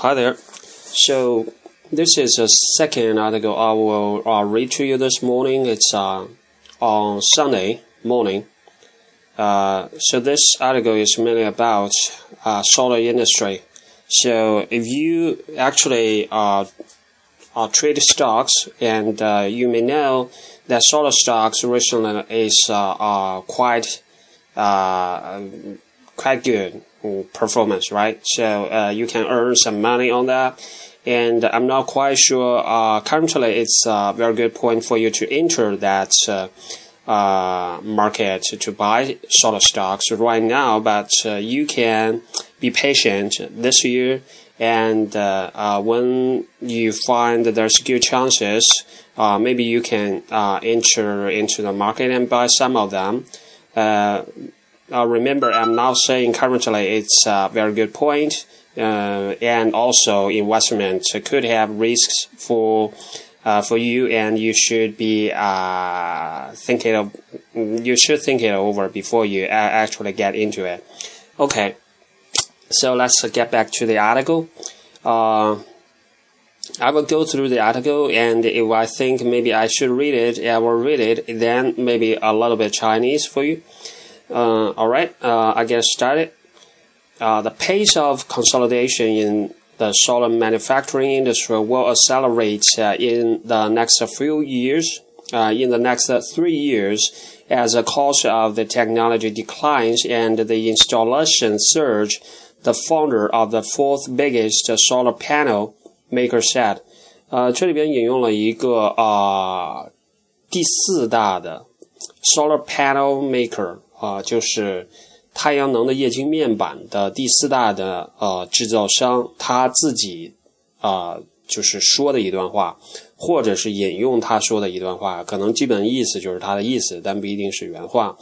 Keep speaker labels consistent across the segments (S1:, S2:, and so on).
S1: Hi there. So this is the second article I will uh, read to you this morning. It's uh, on Sunday morning. Uh, so this article is mainly about uh, solar industry. So if you actually uh, uh, trade stocks, and you may know that solar stocks recently is quite quite good performance, right? So uh, you can earn some money on that. And I'm not quite sure. Uh, currently, it's a very good point for you to enter that uh, uh, market to buy solar stocks right now. But uh, you can be patient this year. And uh, uh, when you find that there's good chances, uh maybe you can uh enter into the market and buy some of them. Uh, remember, I'm not saying currently it's a very good point, uh, and also investment could have risks for uh, for you, and you should be uh, thinking of you should think it over before you actually get into it. Okay, so let's get back to the article. Uh, I will go through the article, and if I think maybe I should read it, I will read it. Then maybe a little bit Chinese for you. Uh, all right, uh, I get started. Uh, the pace of consolidation in the solar manufacturing industry will accelerate uh, in the next few years. Uh, in the next three years, as the cost of the technology declines and the installation surge, the founder of the fourth biggest solar panel maker said. 呃，这里边引用了一个啊、呃、第四大的 solar panel maker 啊，就是太阳能的液晶面板的第四大的呃制造商，他自己啊就是说的一段话，或者是引用他说的一段话，可能基本意思就是他的意思，但不一定是原话。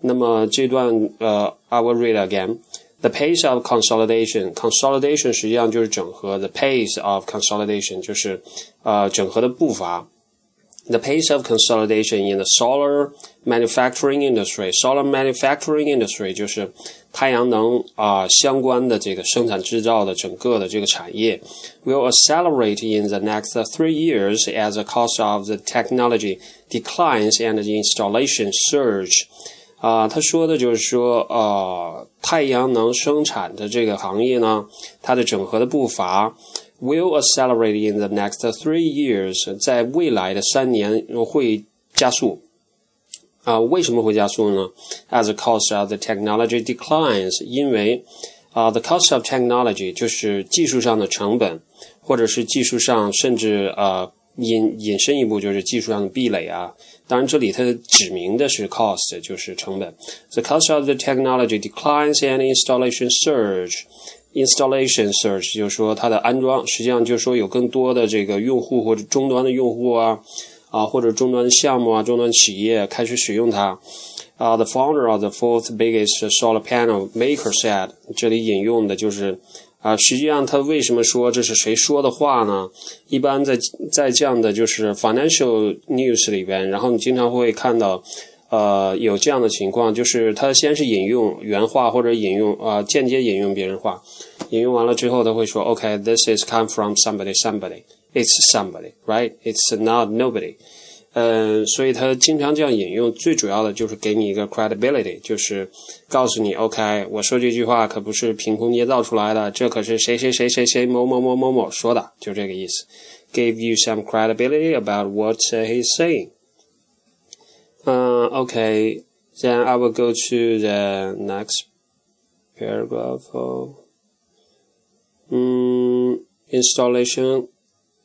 S1: 那么这段呃，I will read again. The pace of consolidation, consolidation 实际上就是整合。The pace of consolidation 就是呃整合的步伐。the pace of consolidation in the solar manufacturing industry. Solar manufacturing industry 就是太阳能啊、呃、相关的这个生产制造的整个的这个产业 will accelerate in the next three years as the cost of the technology declines and the installation surge. 啊、呃，他说的就是说，呃，太阳能生产的这个行业呢，它的整合的步伐 will accelerate in the next three years，在未来的三年会加速。啊、呃，为什么会加速呢？As the cost of the technology declines，因为啊、uh,，the cost of technology 就是技术上的成本，或者是技术上甚至呃引引申一步就是技术上的壁垒啊。当然，这里它指明的是 cost，就是成本。The cost of the technology declines and installation surge。 Installation search 就是说它的安装，实际上就是说有更多的这个用户或者终端的用户啊，啊或者终端项目啊、终端企业开始使用它。啊、，the founder of the fourth biggest solar panel maker said，这里引用的就是啊、实际上他为什么说这是谁说的话呢？一般在在这样的就是 financial news 里边，然后你经常会看到。呃，有这样的情况，就是他先是引用原话或者引用啊、呃、间接引用别人话，引用完了之后，他会说，OK，this、is come from somebody somebody it's somebody right it's not nobody，嗯、所以他经常这样引用，最主要的就是给你一个 credibility，就是告诉你，OK，我说这句话可不是凭空捏造出来的，这可是谁谁谁谁谁某某某某某说的，就这个意思，give you some credibility about what he's saying。uh, okay, then I will go to the next paragraph. Of, um, installation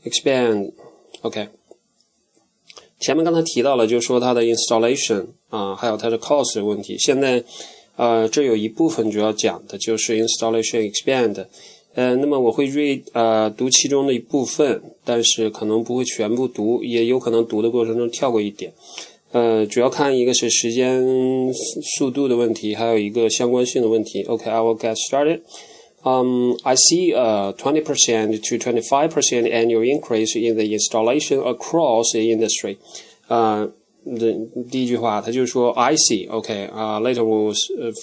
S1: expand. OK，前面刚才提到了，就是说它的 installation 啊，还有它的 cost 的问题。现在，呃，这有一部分主要讲的就是 installation expand。呃，那么我会 read 呃读其中的一部分，但是可能不会全部读，也有可能读的过程中跳过一点。 呃，主要看一个是时间速度的问题，还有一个相关性的问题。OK，I、okay, will get started. Um, I see a 20% to 25% annual increase in the installation across the industry. 呃， 的第一句话，他就说 I see，OK 啊，later we'll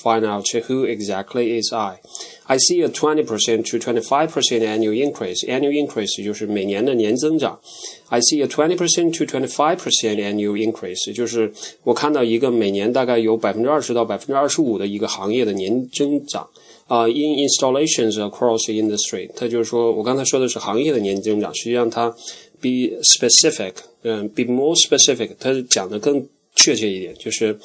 S1: find out who exactly is I。I see a twenty percent to twenty five percent annual increase. Annual increase 就是每年的年增长。I see a twenty percent to twenty five percent annual increase，就是我看到一个每年大概有百分之二十到百分之二十五的一个行业的年增长。啊、uh,，in installations across the industry，它就是说我刚才说的是行业的年增长，实际上它 be specific，嗯，be more specific，它讲的更确切一点，就是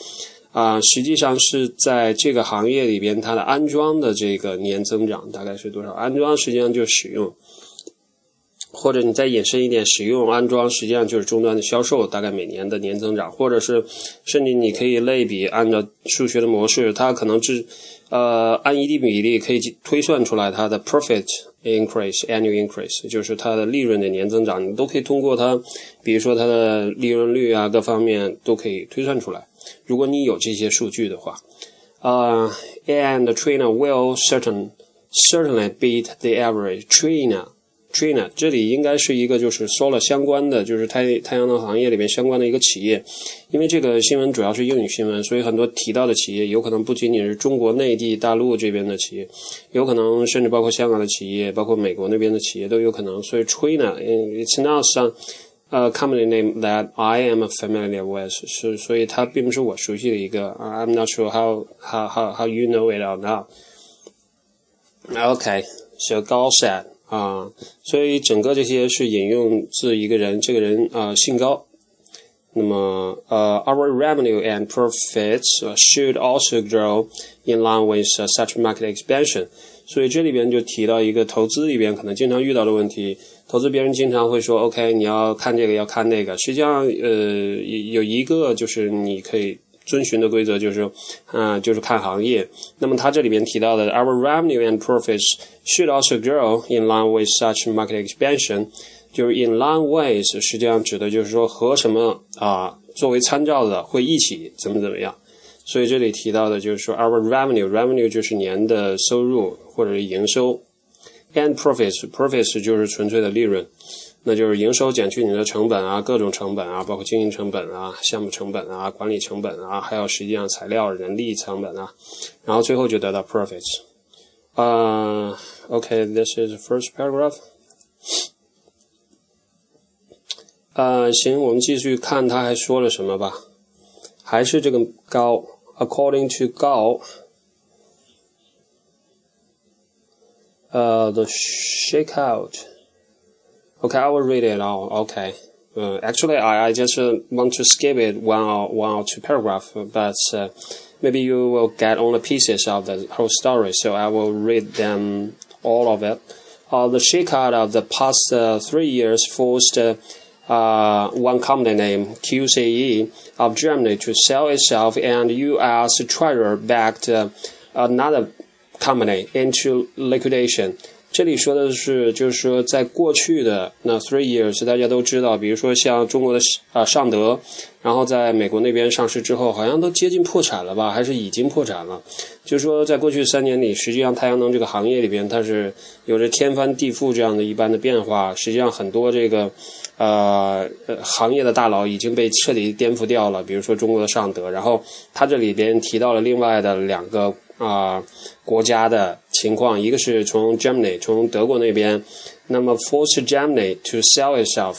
S1: 啊、实际上是在这个行业里边，它的安装的这个年增长大概是多少？安装实际上就使用，或者你再引申一点，使用安装实际上就是终端的销售，大概每年的年增长，或者是甚至你可以类比，按照数学的模式，它可能是呃按一定比例可以推算出来它的 profit increase annual increase，就是它的利润的年增长，你都可以通过它，比如说它的利润率啊，各方面都可以推算出来。如果你有这些数据的话，呃、uh,，and China will certain certainly beat the average. trainer. Trina，这里应该是一个就是说了相关的，就是太太阳能行业里面相关的一个企业，因为这个新闻主要是英语新闻，所以很多提到的企业有可能不仅仅是中国内地大陆这边的企业，有可能甚至包括香港的企业，包括美国那边的企业都有可能。所以 Trina，it's not some a company name that I am familiar with，是所以它并不是我熟悉的一个。I'm not sure how how how how you know it or not. Okay, so 高 said. 啊，所以整个这些是引用自一个人，这个人啊姓高。那么呃，our revenue and profits should also grow in line with such market expansion。所以这里边就提到一个投资里边可能经常遇到的问题，投资别人经常会说，OK，你要看这个，要看那个。实际上，呃，有一个就是你可以。遵循的规则就是，啊、就是看行业。那么它这里边提到的，our revenue and profits should also grow in line with such market expansion，就是 in line with，实际上指的就是说和什么啊作为参照的会一起怎么怎么样。所以这里提到的就是说，our revenue，revenue 就是年的收入或者是营收，and profits，profits 就是纯粹的利润。那就是营收减去你的成本啊，各种成本啊，包括经营成本啊、项目成本啊、管理成本啊，还有实际上材料、人力成本啊，然后最后就得到 profits。呃、，OK，this、is the first paragraph。呃，行，我们继续看他还说了什么吧。还是这个高，according to 高，呃，the shakeout。Okay, I will read it all. Okay. Uh, actually, I, I just uh, want to skip it one or one or two paragraphs, but uh, maybe you will get only pieces of the whole story. So I will read them all of it. Uh, the shakeout of the past uh, three years forced uh, one company named QCE of Germany to sell itself, and U.S. Treasurer backed another company into liquidation. 这里说的是，就是说，在过去的那 three years，大家都知道，比如说像中国的啊尚德，然后在美国那边上市之后，好像都接近破产了吧，还是已经破产了。就是说，在过去三年里，实际上太阳能这个行业里边，它是有着天翻地覆这样的一般的变化。实际上，很多这个呃行业的大佬已经被彻底颠覆掉了，比如说中国的尚德。然后他这里边提到了另外的两个。啊、国家的情况，一个是从 Germany，从德国那边，那么 force Germany to sell itself，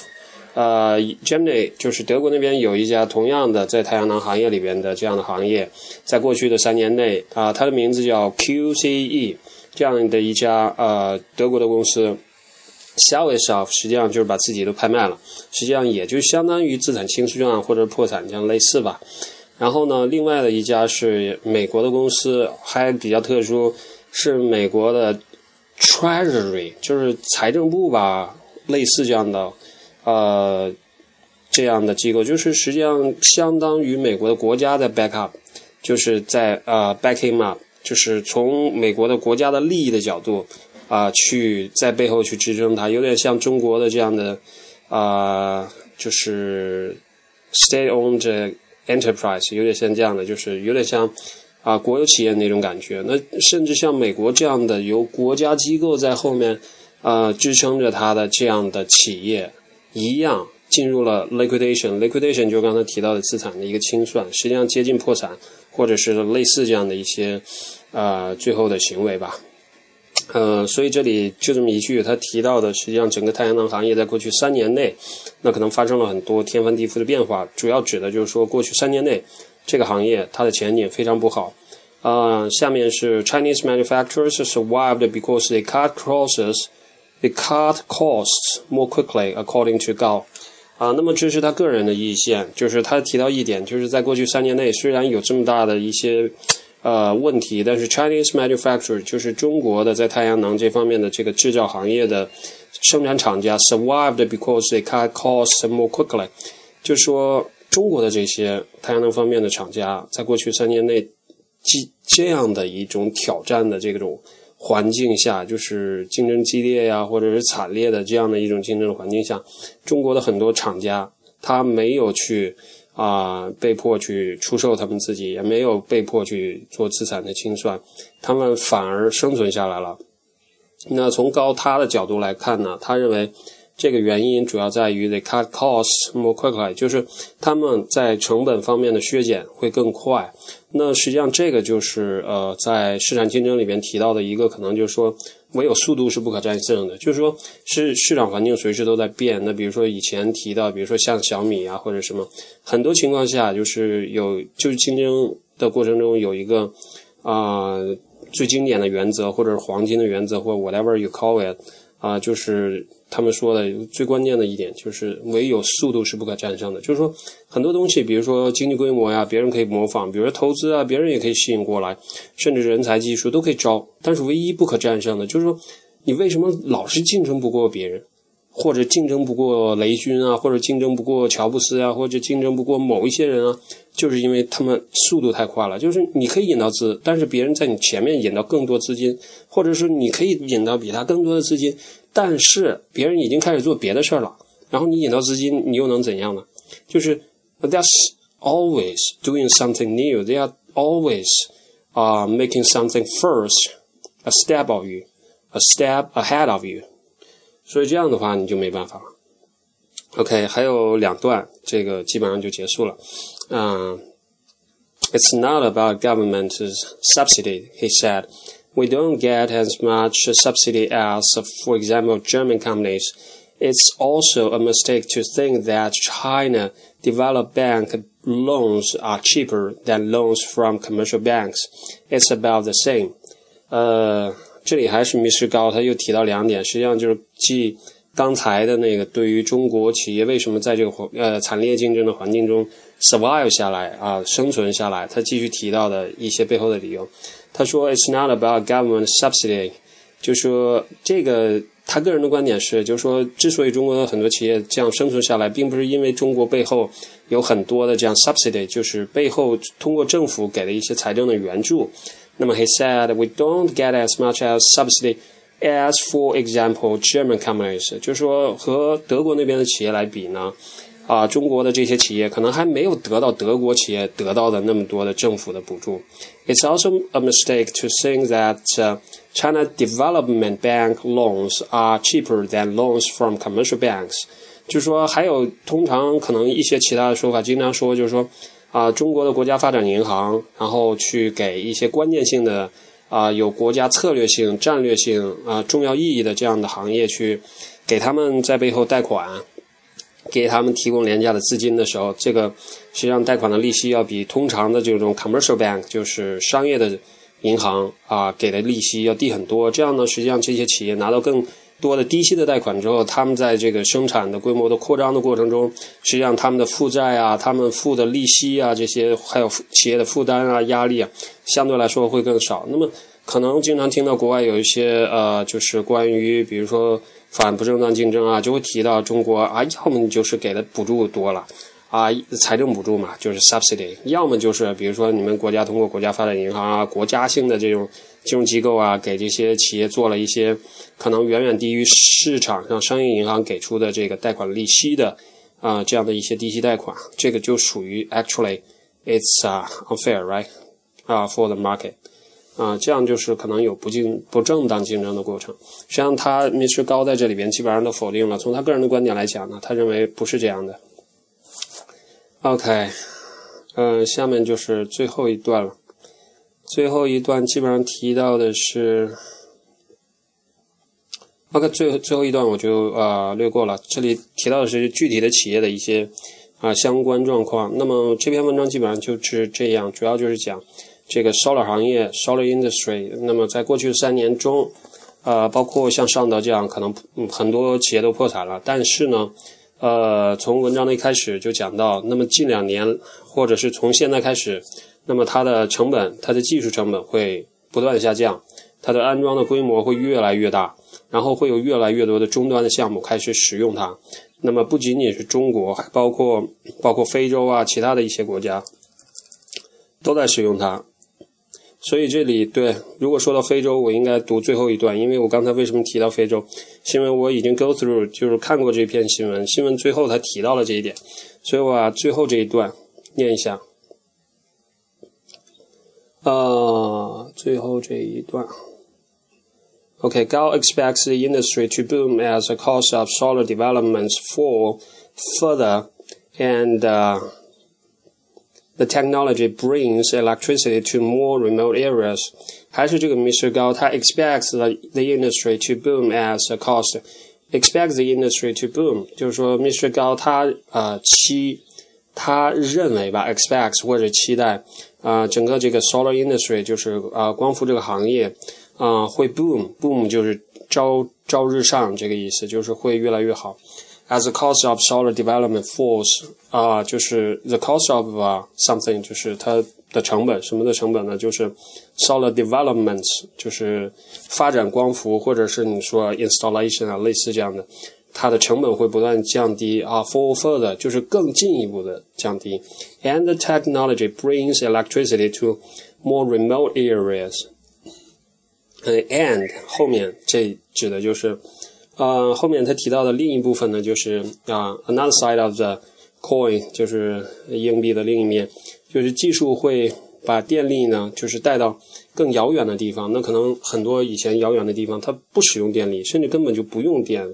S1: 呃，Germany 就是德国那边有一家同样的在太阳能行业里边的这样的行业，在过去的三年内啊、它的名字叫 QCE，这样的一家呃德国的公司 sell itself，实际上就是把自己都拍卖了，实际上也就相当于资产清算或者破产这样类似吧。然后呢，另外的一家是美国的公司，还比较特殊，是美国的 Treasury，就是财政部吧，类似这样的，呃，这样的机构，就是实际上相当于美国的国家的 backup，就是在呃 backing up，就是从美国的国家的利益的角度啊、去在背后去支撑它，有点像中国的这样的啊、就是 state-owned。Enterprise 有点像这样的，就是有点像啊国有企业那种感觉。那甚至像美国这样的由国家机构在后面啊、呃、支撑着它的这样的企业一样，进入了 liquidation，liquidation 就刚才提到的资产的一个清算，实际上接近破产，或者是类似这样的一些呃最后的行为吧。呃，所以这里就这么一句，他提到的实际上整个太阳能行业在过去三年内，那可能发生了很多天翻地覆的变化，主要指的就是说过去三年内这个行业它的前景非常不好。啊，下面是 Chinese manufacturers survived because they cut costs, they cut costs more quickly, according to Gao。啊，那么这是他个人的意见，就是他提到一点，就是在过去三年内，虽然有这么大的一些呃问题，但是 Chinese manufacturer 就是中国的在太阳能这方面的这个制造行业的生产厂家 survived because they cut costs more quickly，就说中国的这些太阳能方面的厂家在过去三年内。这这样的一种挑战的这种环境下，就是竞争激烈呀，或者是惨烈的这样的一种竞争的环境下，中国的很多厂家他没有去啊被迫去出售他们自己，也没有被迫去做资产的清算，他们反而生存下来了。那从高他的角度来看呢，他认为。这个原因主要在于 they cut costs more quickly，就是他们在成本方面的削减会更快。那实际上这个就是呃，在市场竞争里边提到的一个可能，就是说唯有速度是不可战胜的，就是说是市场环境随时都在变。那比如说以前提到，比如说像小米啊或者什么，很多情况下就是有就是竞争的过程中有一个啊最经典的原则，或者是黄金的原则，或 whatever you call it。啊，就是他们说的最关键的一点，就是唯有速度是不可战胜的。就是说，很多东西，比如说经济规模呀，别人可以模仿；，比如说投资啊，别人也可以吸引过来，甚至人才、技术都可以招。但是，唯一不可战胜的，就是说，你为什么老是竞争不过别人，或者竞争不过雷军啊，或者竞争不过乔布斯啊，或者竞争不过某一些人啊？就是因为他们速度太快了。就是你可以引到资，但是别人在你前面引到更多资金，或者是你可以引到比他更多的资金。但是别人已经开始做别的事儿了，然后你引到资金，你又能怎样呢？就是 that's always doing something new. They are always uh making something first, a step of you, a step ahead of you. 所以这样的话你就没办法了。OK，还有两段，这个基本上就结束了。嗯，It's not about government's subsidy, he said we don't get as much subsidy as, for example, German companies. It's also a mistake to think that China developed bank loans are cheaper than loans from commercial banks. It's about the same. 呃， 这里还是迷失高，他又提到两点，实际上就是继刚才的那个对于中国企业为什么在这个呃惨烈竞争的环境中 survive 下来啊生存下来，他继续提到的一些背后的理由。他说：“It's not about government subsidy。”就说这个，他个人的观点是，就是说，之所以中国的很多企业这样生存下来，并不是因为中国背后有很多的这样 subsidy，就是背后通过政府给的一些财政的援助。那么，he said，we don't get as much as subsidy as, for example, German companies。就是说，和德国那边的企业来比呢。啊，中国的这些企业可能还没有得到德国企业得到的那么多的政府的补助。It's also a mistake to think that China Development Bank loans are cheaper than loans from commercial banks。 就是说，还有通常可能一些其他的说法，经常说就是说，啊，中国的国家发展银行，然后去给一些关键性的啊有国家策略性、战略性啊重要意义的这样的行业去给他们在背后贷款。给他们提供廉价的资金的时候，这个实际上贷款的利息要比通常的这种 commercial bank，就是商业的银行啊给的利息要低很多。这样呢，实际上这些企业拿到更多的低息的贷款之后，他们在这个生产的规模的扩张的过程中，实际上他们的负债啊、他们付的利息啊这些，还有企业的负担啊、压力啊，相对来说会更少。那么可能经常听到国外有一些呃，就是关于比如说。反不正当竞争啊，就会提到中国啊，要么就是给的补助多了，啊，财政补助嘛，就是 subsidy；要么就是比如说你们国家通过国家发展银行啊，国家性的这种金融机构啊，给这些企业做了一些可能远远低于市场上商业银行给出的这个贷款利息的啊这样的一些低息贷款，这个就属于 actually it's unfair right 啊 for the market。啊，这样就是可能有不竞不正当竞争的过程。实际上，他 Mr 高在这里边基本上都否定了。从他个人的观点来讲呢，他认为不是这样的。OK，嗯，下面就是最后一段了。最后一段基本上提到的是，OK，最最后一段我就啊略过了。这里提到的是具体的企业的一些啊相关状况。那么这篇文章基本上就是这样，主要就是讲。这个 solar 行业 solar industry，那么在过去三年中，呃，包括像上德这样，可能很多企业都破产了。但是呢，呃，从文章的一开始就讲到，那么近两年或者是从现在开始，那么它的成本，它的技术成本会不断下降，它的安装的规模会越来越大，然后会有越来越多的终端的项目开始使用它。那么不仅仅是中国，还包括包括非洲啊，其他的一些国家都在使用它。所以这里对，如果说到非洲，我应该读最后一段，因为我刚才为什么提到非洲？是因为我已经 go through，就是看过这篇新闻，新闻最后他提到了这一点，所以我把最后这一段念一下。啊，最后这一段。Okay, Gao expects the industry to boom as the cost of solar developments fall further, and. Uh, The technology brings electricity to more remote areas。还是这个 Mr. 高，他 expects the the industry to boom as a cost。expects the industry to boom，就是说 Mr. 高他啊期他认为吧，expects 或者期待 啊整个这个 solar industry 就是啊光伏这个行业啊会 boom，boom 就是朝朝日上这个意思，就是会越来越好。as the cost of solar development falls 啊，就是 the cost of something 就是它的成本，什么的成本呢？就是 solar developments 就是发展光伏，或者是你说 installation 啊，类似这样的，它的成本会不断降低啊，for further 就是更进一步的降低。And the technology brings electricity to more remote areas。and 后面这指的就是。呃，后面他提到的另一部分呢，就是啊，another side of the coin，就是硬币的另一面，就是技术会把电力呢，就是带到更遥远的地方。那可能很多以前遥远的地方，它不使用电力，甚至根本就不用电，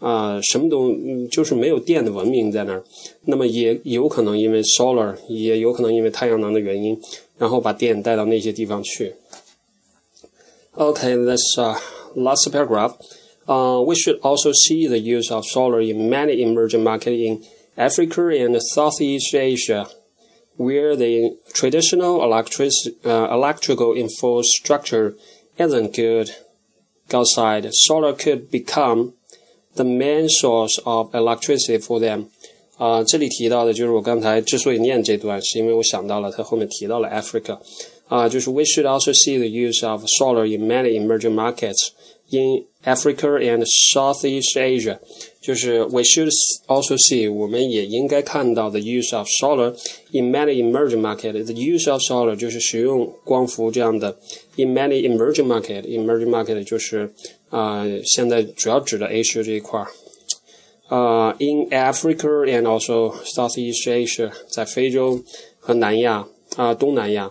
S1: 啊，什么都就是没有电的文明在那儿。那么也有可能因为 solar，也有可能因为太阳能的原因，然后把电带到那些地方去。Okay，that's uh last paragraph. Uh, we should also see the use of solar in many emerging markets in Africa and Southeast Asia, where the traditional electric, uh, electrical infrastructure isn't good. Outside, solar could become the main source of electricity for them. 啊、呃，这里提到的就是我刚才之所以念这段，是因为我想到了他后面提到了 Africa，啊、呃，就是 we should also see the use of solar in many emerging markets in Africa and Southeast Asia，就是 we should also see，我们也应该看到 the use of solar in many emerging market。the use of solar 就是使用光伏这样的 in many emerging market。emerging market 就是 啊、呃，现在主要指的 Asia 这一块儿。呃、uh,，in Africa and also Southeast Asia，在非洲和南亚啊、呃、东南亚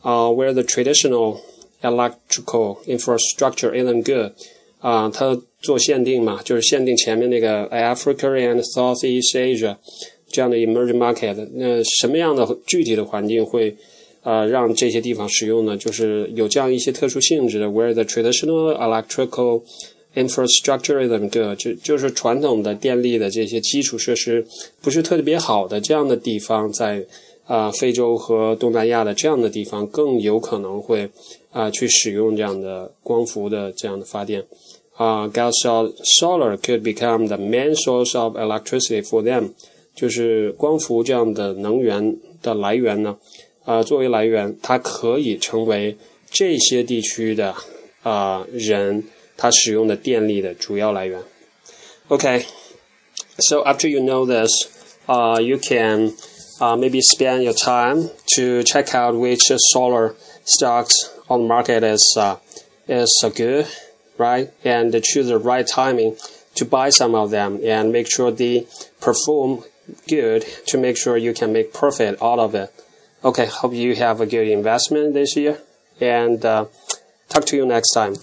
S1: 啊、uh,，where the traditional electrical infrastructure isn't good 啊，它做限定嘛，就是限定前面那个 Africa and Southeast Asia 这样的 emerging market。那什么样的具体的环境会 呃让这些地方使用呢？就是有这样一些特殊性质的，where the traditional electrical infrastructure isn't good，就就是传统的电力的这些基础设施不是特别好的这样的地方，在啊非洲和东南亚的这样的地方更有可能会。啊，去使用这样的光伏的这样的发电啊，gas solar could become the main source of electricity for them，就是光伏这样的能源的来源呢，啊，作为来源，它可以成为这些地区的啊人他使用的电力的主要来源。Okay，so after you know this, uh, you can uh, maybe spend your time to check out which solar stocks on the market is uh, is uh, good, right? And choose the right timing to buy some of them and make sure they perform good to make sure you can make profit out of it. Okay, hope you have a good investment this year and uh, talk to you next time.